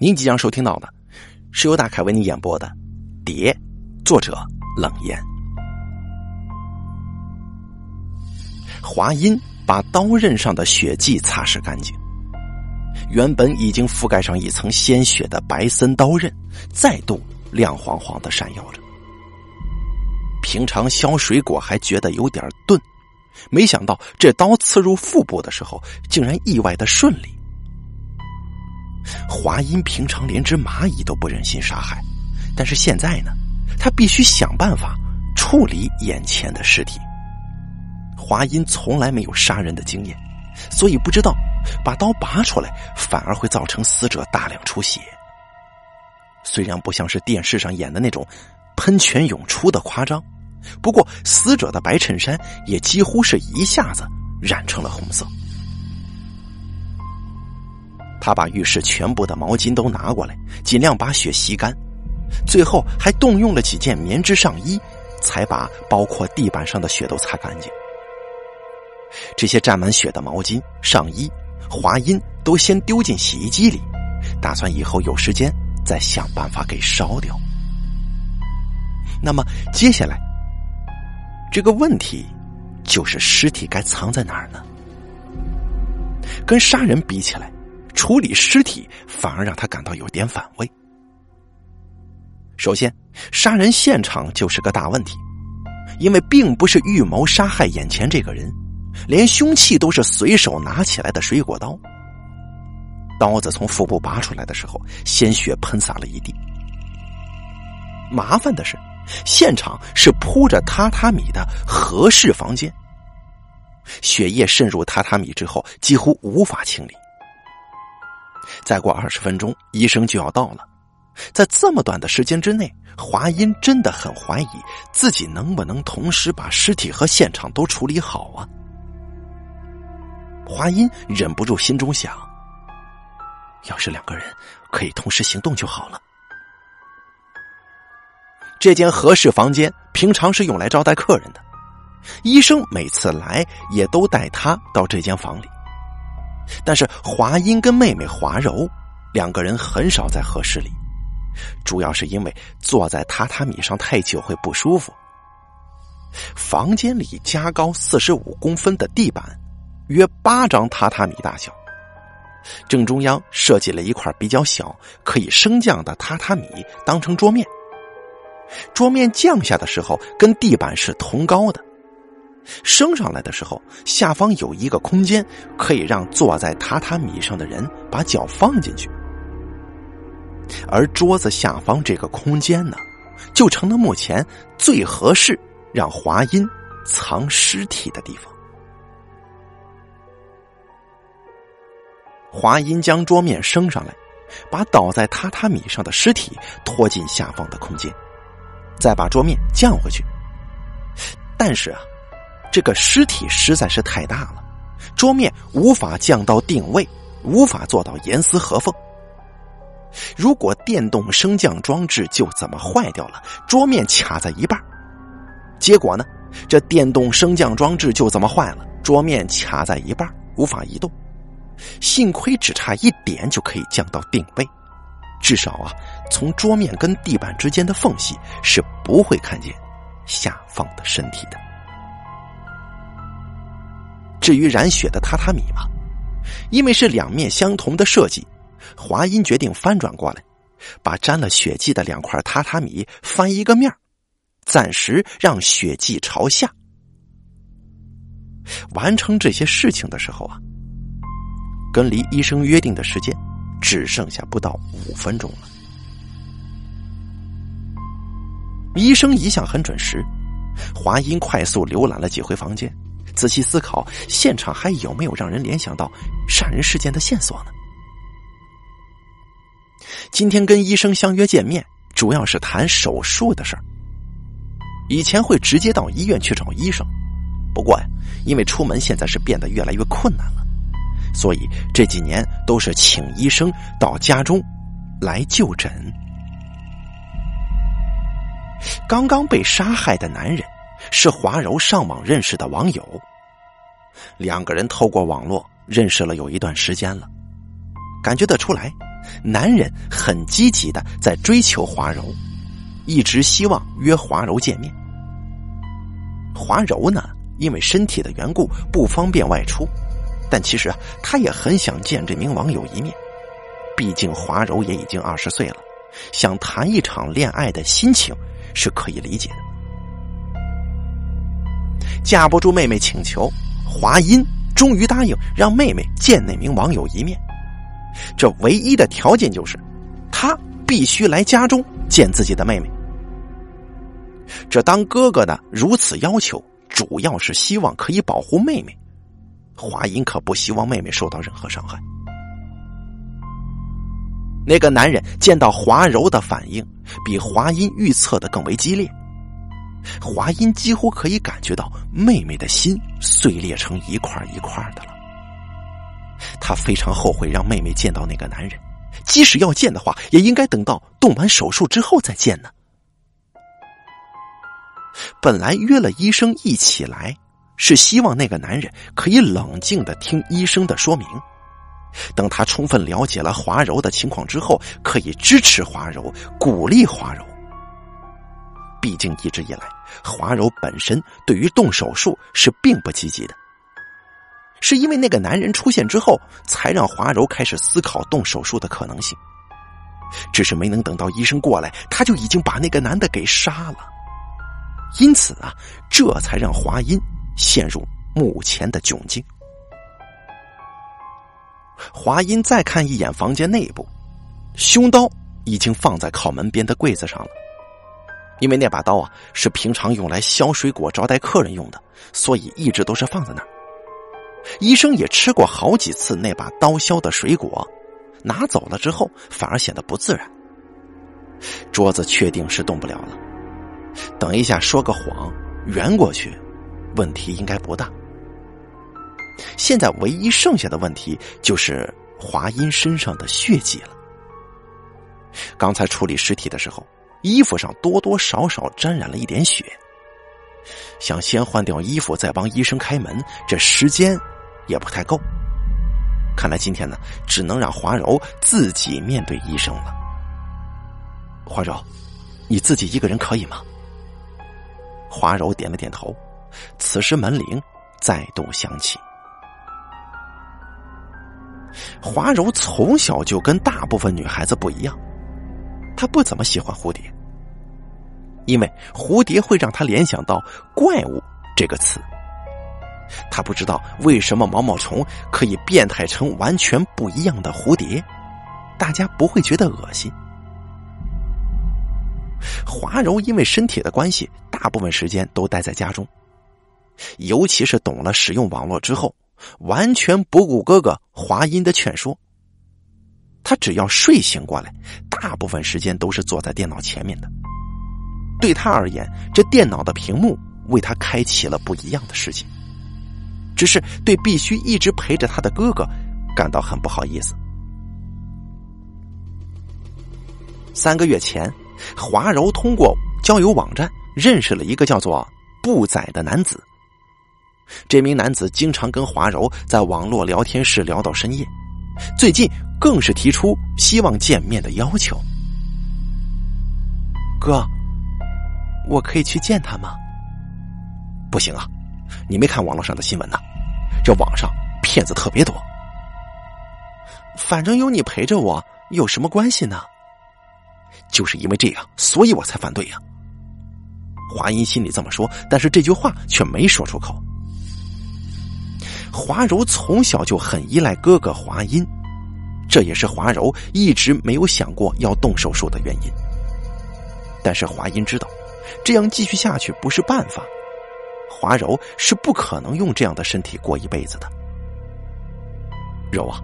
您即将收听到的是由大凯为您演播的《蝶》，作者冷烟。华阴把刀刃上的血迹擦拭干净，原本已经覆盖上一层鲜血的白森刀刃，再度亮晃晃的闪耀着。平常削水果还觉得有点钝，没想到这刀刺入腹部的时候，竟然意外的顺利。华阴平常连只蚂蚁都不忍心杀害，但是现在呢，他必须想办法处理眼前的尸体。华阴从来没有杀人的经验，所以不知道把刀拔出来反而会造成死者大量出血。虽然不像是电视上演的那种喷泉涌出的夸张，不过死者的白衬衫也几乎是一下子染成了红色。他把浴室全部的毛巾都拿过来，尽量把血吸干，最后还动用了几件棉质上衣，才把包括地板上的血都擦干净。这些沾满血的毛巾、上衣、滑阴都先丢进洗衣机里，打算以后有时间再想办法给烧掉。那么接下来这个问题就是尸体该藏在哪儿呢？跟杀人比起来。处理尸体反而让他感到有点反胃。首先，杀人现场就是个大问题，因为并不是预谋杀害眼前这个人，连凶器都是随手拿起来的水果刀。刀子从腹部拔出来的时候，鲜血喷洒了一地。麻烦的是，现场是铺着榻榻米的合适房间，血液渗入榻榻米之后，几乎无法清理。再过二十分钟，医生就要到了。在这么短的时间之内，华阴真的很怀疑自己能不能同时把尸体和现场都处理好啊！华阴忍不住心中想：要是两个人可以同时行动就好了。这间合适房间平常是用来招待客人的，医生每次来也都带他到这间房里。但是华英跟妹妹华柔两个人很少在合适里，主要是因为坐在榻榻米上太久会不舒服。房间里加高四十五公分的地板，约八张榻榻米大小，正中央设计了一块比较小可以升降的榻榻米，当成桌面。桌面降下的时候跟地板是同高的。升上来的时候，下方有一个空间，可以让坐在榻榻米上的人把脚放进去。而桌子下方这个空间呢，就成了目前最合适让华阴藏尸体的地方。华阴将桌面升上来，把倒在榻榻米上的尸体拖进下方的空间，再把桌面降回去。但是啊。这个尸体实在是太大了，桌面无法降到定位，无法做到严丝合缝。如果电动升降装置就怎么坏掉了，桌面卡在一半，结果呢，这电动升降装置就这么坏了，桌面卡在一半，无法移动。幸亏只差一点就可以降到定位，至少啊，从桌面跟地板之间的缝隙是不会看见下方的身体的。至于染血的榻榻米嘛，因为是两面相同的设计，华阴决定翻转过来，把沾了血迹的两块榻榻米翻一个面暂时让血迹朝下。完成这些事情的时候啊，跟离医生约定的时间只剩下不到五分钟了。医生一向很准时，华阴快速浏览了几回房间。仔细思考，现场还有没有让人联想到杀人事件的线索呢？今天跟医生相约见面，主要是谈手术的事儿。以前会直接到医院去找医生，不过呀，因为出门现在是变得越来越困难了，所以这几年都是请医生到家中来就诊。刚刚被杀害的男人。是华柔上网认识的网友，两个人透过网络认识了有一段时间了，感觉得出来，男人很积极的在追求华柔，一直希望约华柔见面。华柔呢，因为身体的缘故不方便外出，但其实啊，他也很想见这名网友一面。毕竟华柔也已经二十岁了，想谈一场恋爱的心情是可以理解的。架不住妹妹请求，华音终于答应让妹妹见那名网友一面。这唯一的条件就是，他必须来家中见自己的妹妹。这当哥哥的如此要求，主要是希望可以保护妹妹。华音可不希望妹妹受到任何伤害。那个男人见到华柔的反应，比华音预测的更为激烈。华音几乎可以感觉到妹妹的心碎裂成一块一块的了。他非常后悔让妹妹见到那个男人，即使要见的话，也应该等到动完手术之后再见呢。本来约了医生一起来，是希望那个男人可以冷静的听医生的说明，等他充分了解了华柔的情况之后，可以支持华柔，鼓励华柔。毕竟一直以来，华柔本身对于动手术是并不积极的。是因为那个男人出现之后，才让华柔开始思考动手术的可能性。只是没能等到医生过来，他就已经把那个男的给杀了。因此啊，这才让华音陷入目前的窘境。华音再看一眼房间内部，凶刀已经放在靠门边的柜子上了。因为那把刀啊是平常用来削水果招待客人用的，所以一直都是放在那儿。医生也吃过好几次那把刀削的水果，拿走了之后反而显得不自然。桌子确定是动不了了，等一下说个谎圆过去，问题应该不大。现在唯一剩下的问题就是华阴身上的血迹了。刚才处理尸体的时候，衣服上多多少少沾染了一点血。想先换掉衣服再帮医生开门，这时间也不太够。看来今天呢，只能让华柔自己面对医生了。华柔，你自己一个人可以吗？华柔点了点头。此时门铃再度响起。华柔从小就跟大部分女孩子不一样，他不怎么喜欢蝴蝶。因为蝴蝶会让他联想到“怪物”这个词，他不知道为什么毛毛虫可以变态成完全不一样的蝴蝶，大家不会觉得恶心。华柔因为身体的关系，大部分时间都待在家中，尤其是懂了使用网络之后，完全不顾哥哥华音的劝说。他只要睡醒过来，大部分时间都是坐在电脑前面的。对他而言，这电脑的屏幕为他开启了不一样的世界。只是对必须一直陪着他的哥哥感到很不好意思。三个月前，华柔通过交友网站认识了一个叫做布仔的男子。这名男子经常跟华柔在网络聊天室聊到深夜，最近更是提出希望见面的要求。哥。我可以去见他吗？不行啊！你没看网络上的新闻呐？这网上骗子特别多。反正有你陪着我，有什么关系呢？就是因为这样，所以我才反对呀。华音心里这么说，但是这句话却没说出口。华柔从小就很依赖哥哥华音，这也是华柔一直没有想过要动手术的原因。但是华音知道。这样继续下去不是办法，华柔是不可能用这样的身体过一辈子的。柔啊，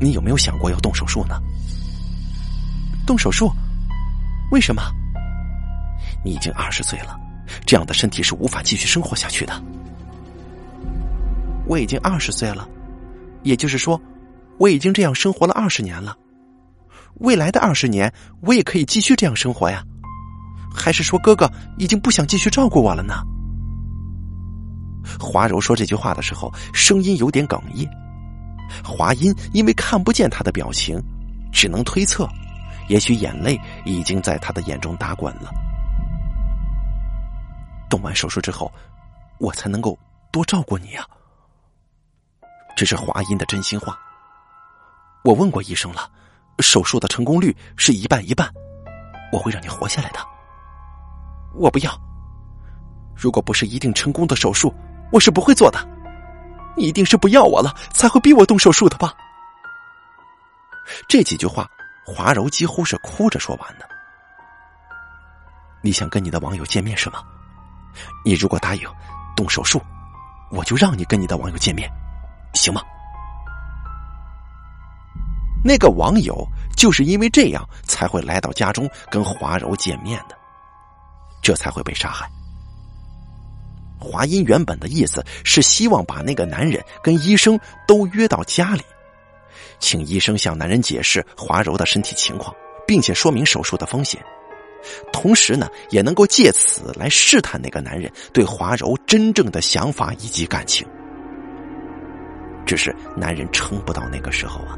你有没有想过要动手术呢？动手术？为什么？你已经二十岁了，这样的身体是无法继续生活下去的。我已经二十岁了，也就是说，我已经这样生活了二十年了。未来的二十年，我也可以继续这样生活呀。还是说哥哥已经不想继续照顾我了呢？华柔说这句话的时候，声音有点哽咽。华音因为看不见他的表情，只能推测，也许眼泪已经在他的眼中打滚了。动完手术之后，我才能够多照顾你啊。这是华音的真心话。我问过医生了，手术的成功率是一半一半，我会让你活下来的。我不要。如果不是一定成功的手术，我是不会做的。你一定是不要我了，才会逼我动手术的吧？这几句话，华柔几乎是哭着说完的。你想跟你的网友见面是吗？你如果答应动手术，我就让你跟你的网友见面，行吗？那个网友就是因为这样才会来到家中跟华柔见面的，这才会被杀害。华音原本的意思是希望把那个男人跟医生都约到家里，请医生向男人解释华柔的身体情况，并且说明手术的风险。同时呢，也能够借此来试探那个男人对华柔真正的想法以及感情。只是男人撑不到那个时候啊。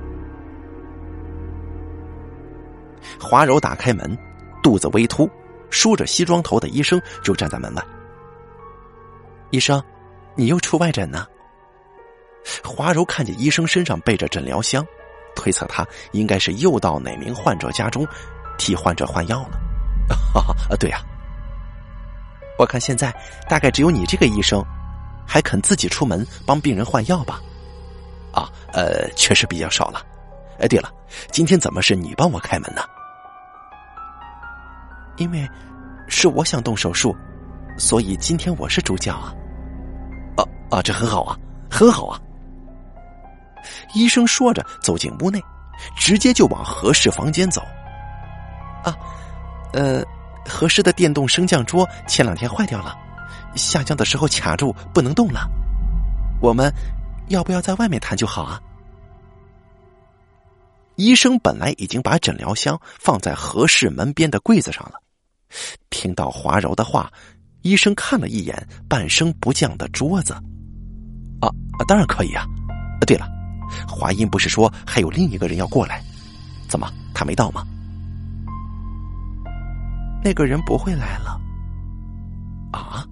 华柔打开门，肚子微凸、梳着西装头的医生就站在门外。医生，你又出外诊呢？华柔看见医生身上背着诊疗箱，推测他应该是又到哪名患者家中替患者换药了。哈哈，啊，对呀，我看现在大概只有你这个医生，还肯自己出门帮病人换药吧？啊，呃，确实比较少了。哎，对了，今天怎么是你帮我开门呢？因为是我想动手术，所以今天我是主角啊。啊啊，这很好啊，很好啊。医生说着走进屋内，直接就往合适房间走。啊。呃，合适的电动升降桌前两天坏掉了，下降的时候卡住不能动了。我们要不要在外面谈就好啊？医生本来已经把诊疗箱放在合适门边的柜子上了，听到华柔的话，医生看了一眼半升不降的桌子，啊，当然可以啊。对了，华音不是说还有另一个人要过来，怎么他没到吗？那个人不会来了，啊！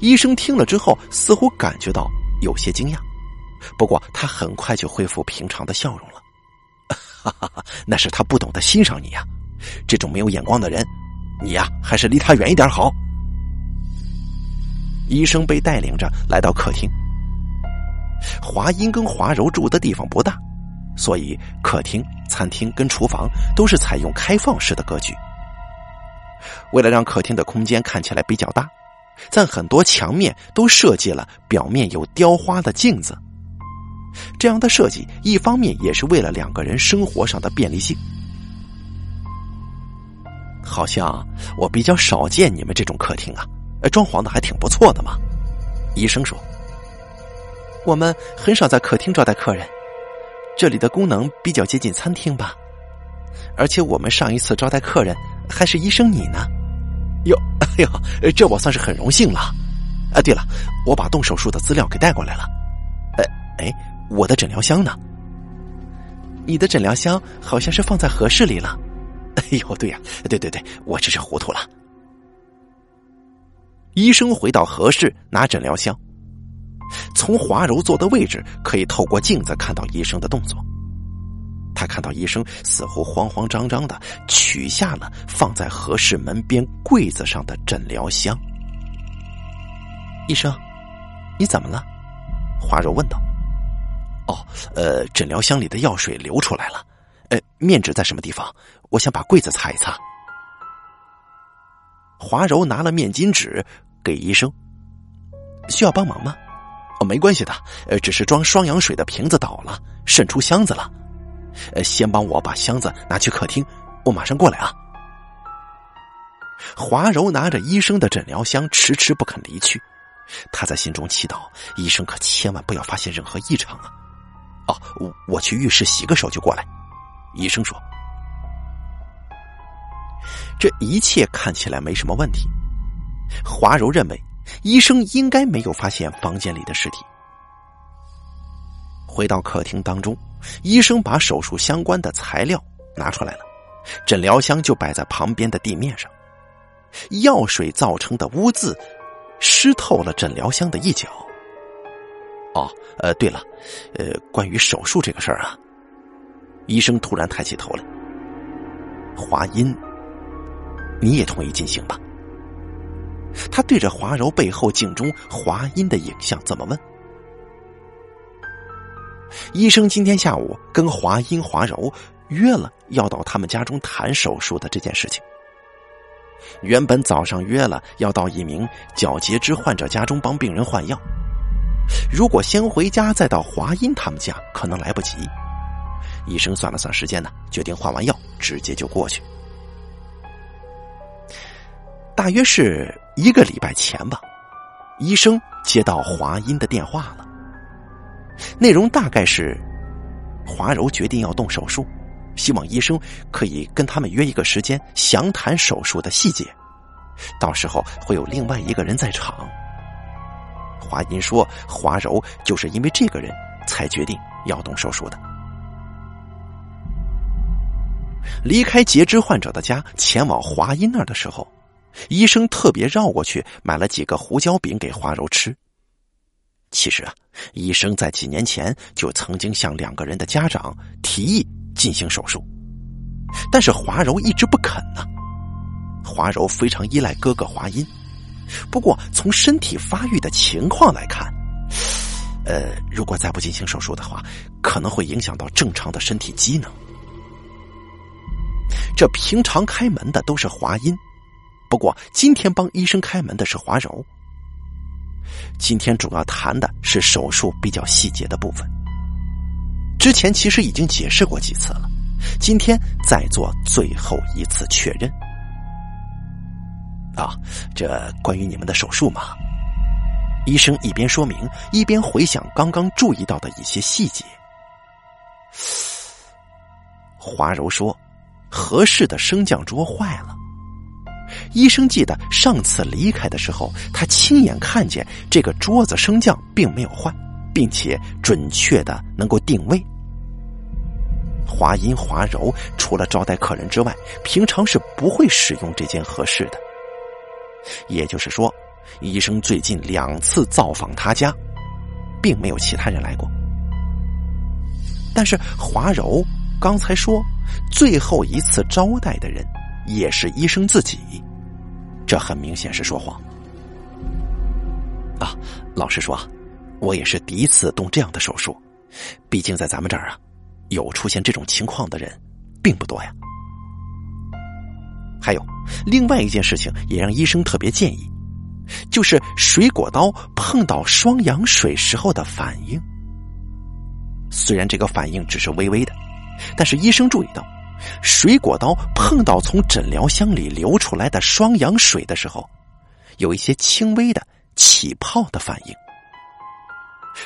医生听了之后，似乎感觉到有些惊讶，不过他很快就恢复平常的笑容了。哈哈哈，那是他不懂得欣赏你呀！这种没有眼光的人，你呀还是离他远一点好。医生被带领着来到客厅，华英跟华柔住的地方不大，所以客厅、餐厅跟厨房都是采用开放式的格局。为了让客厅的空间看起来比较大，在很多墙面都设计了表面有雕花的镜子。这样的设计，一方面也是为了两个人生活上的便利性。好像我比较少见你们这种客厅啊，装潢的还挺不错的嘛。医生说，我们很少在客厅招待客人，这里的功能比较接近餐厅吧。而且我们上一次招待客人。还是医生你呢？哟，哎呦，这我算是很荣幸了。啊，对了，我把动手术的资料给带过来了。哎哎，我的诊疗箱呢？你的诊疗箱好像是放在合适里了。哎呦，对呀，对对对，我真是糊涂了。医生回到何氏拿诊疗箱，从华柔坐的位置可以透过镜子看到医生的动作。他看到医生似乎慌慌张张的取下了放在何氏门边柜子上的诊疗箱。医生，你怎么了？华柔问道。哦，呃，诊疗箱里的药水流出来了。呃，面纸在什么地方？我想把柜子擦一擦。华柔拿了面巾纸给医生。需要帮忙吗？哦，没关系的。呃，只是装双氧水的瓶子倒了，渗出箱子了。呃，先帮我把箱子拿去客厅，我马上过来啊。华柔拿着医生的诊疗箱，迟迟不肯离去。他在心中祈祷，医生可千万不要发现任何异常啊！哦，我我去浴室洗个手就过来。医生说：“这一切看起来没什么问题。”华柔认为，医生应该没有发现房间里的尸体。回到客厅当中。医生把手术相关的材料拿出来了，诊疗箱就摆在旁边的地面上。药水造成的污渍湿透了诊疗箱的一角。哦，呃，对了，呃，关于手术这个事儿啊，医生突然抬起头来。华阴，你也同意进行吧？他对着华柔背后镜中华阴的影像这么问。医生今天下午跟华阴、华柔约了，要到他们家中谈手术的这件事情。原本早上约了要到一名脚截肢患者家中帮病人换药，如果先回家再到华阴他们家，可能来不及。医生算了算时间呢，决定换完药直接就过去。大约是一个礼拜前吧，医生接到华阴的电话了。内容大概是，华柔决定要动手术，希望医生可以跟他们约一个时间详谈手术的细节，到时候会有另外一个人在场。华阴说，华柔就是因为这个人才决定要动手术的。离开截肢患者的家，前往华阴那儿的时候，医生特别绕过去买了几个胡椒饼给华柔吃。其实啊，医生在几年前就曾经向两个人的家长提议进行手术，但是华柔一直不肯呢。华柔非常依赖哥哥华阴，不过从身体发育的情况来看，呃，如果再不进行手术的话，可能会影响到正常的身体机能。这平常开门的都是华阴，不过今天帮医生开门的是华柔。今天主要谈的是手术比较细节的部分，之前其实已经解释过几次了，今天再做最后一次确认。啊，这关于你们的手术嘛，医生一边说明，一边回想刚刚注意到的一些细节。华柔说。合适的升降桌坏了，医生记得上次离开的时候，他亲眼看见这个桌子升降并没有坏，并且准确的能够定位。华阴华柔除了招待客人之外，平常是不会使用这间合适的。也就是说，医生最近两次造访他家，并没有其他人来过。但是华柔刚才说。最后一次招待的人也是医生自己，这很明显是说谎啊！老实说，我也是第一次动这样的手术，毕竟在咱们这儿啊，有出现这种情况的人并不多呀。还有另外一件事情，也让医生特别建议，就是水果刀碰到双氧水时候的反应。虽然这个反应只是微微的。但是医生注意到，水果刀碰到从诊疗箱里流出来的双氧水的时候，有一些轻微的起泡的反应。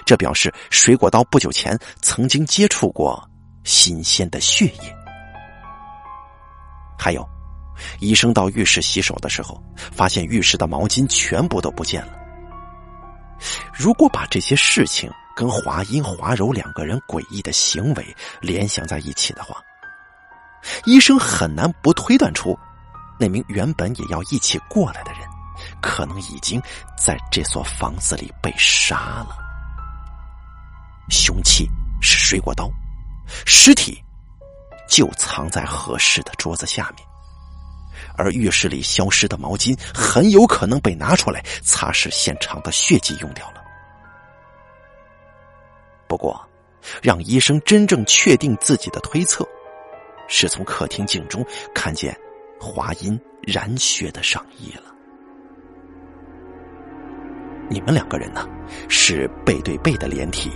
这表示水果刀不久前曾经接触过新鲜的血液。还有，医生到浴室洗手的时候，发现浴室的毛巾全部都不见了。如果把这些事情，跟华阴、华柔两个人诡异的行为联想在一起的话，医生很难不推断出，那名原本也要一起过来的人，可能已经在这所房子里被杀了。凶器是水果刀，尸体就藏在合适的桌子下面，而浴室里消失的毛巾很有可能被拿出来擦拭现场的血迹用掉了。不过，让医生真正确定自己的推测，是从客厅镜中看见华阴染血的上衣了。你们两个人呢，是背对背的连体，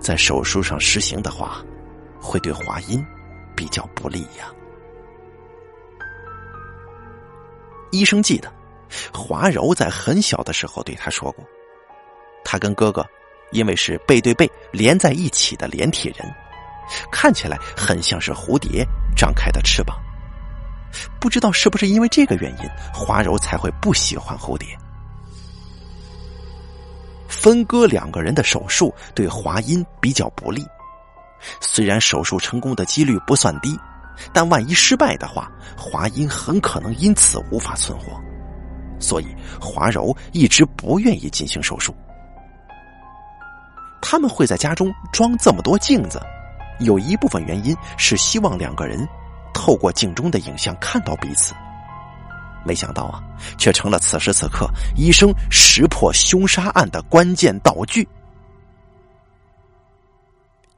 在手术上实行的话，会对华阴比较不利呀。医生记得，华柔在很小的时候对他说过，他跟哥哥。因为是背对背连在一起的连体人，看起来很像是蝴蝶张开的翅膀。不知道是不是因为这个原因，华柔才会不喜欢蝴蝶。分割两个人的手术对华阴比较不利，虽然手术成功的几率不算低，但万一失败的话，华阴很可能因此无法存活。所以华柔一直不愿意进行手术。他们会在家中装这么多镜子，有一部分原因是希望两个人透过镜中的影像看到彼此。没想到啊，却成了此时此刻医生识破凶杀案的关键道具。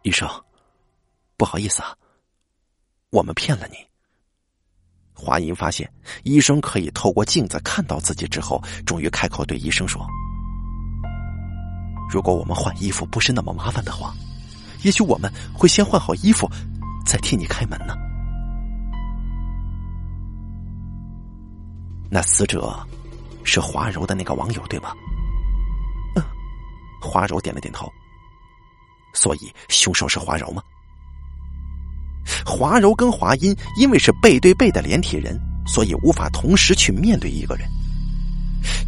医生，不好意思啊，我们骗了你。华银发现医生可以透过镜子看到自己之后，终于开口对医生说：“如果我们换衣服不是那么麻烦的话，也许我们会先换好衣服，再替你开门呢。”那死者是华柔的那个网友，对吧？嗯，华柔点了点头。所以凶手是华柔吗？华柔跟华阴因为是背对背的连体人，所以无法同时去面对一个人。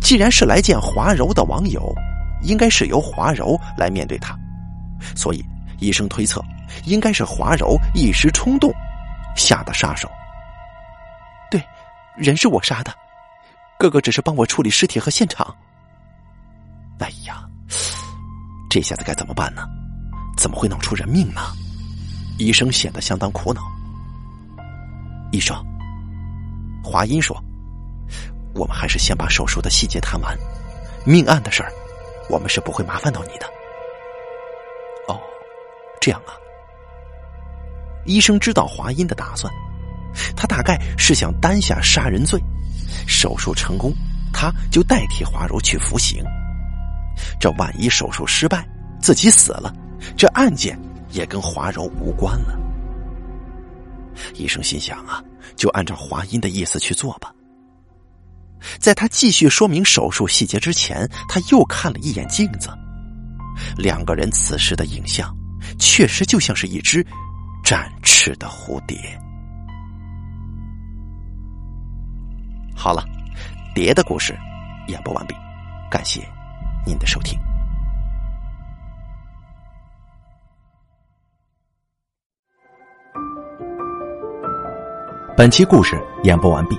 既然是来见华柔的网友，应该是由华柔来面对他，所以医生推测应该是华柔一时冲动下的杀手。对，人是我杀的。哥哥只是帮我处理尸体和现场。哎呀，这下子该怎么办呢？怎么会闹出人命呢？医生显得相当苦恼。医生，华音说：“我们还是先把手术的细节谈完，命案的事儿，我们是不会麻烦到你的。”哦，这样啊。医生知道华阴的打算，他大概是想担下杀人罪。手术成功，他就代替华柔去服刑。这万一手术失败，自己死了，这案件也跟华柔无关了。医生心想啊，就按照华阴的意思去做吧。在他继续说明手术细节之前，他又看了一眼镜子，两个人此时的影像，确实就像是一只展翅的蝴蝶。好了，蝶的故事演播完毕，感谢您的收听。本期故事演播完毕，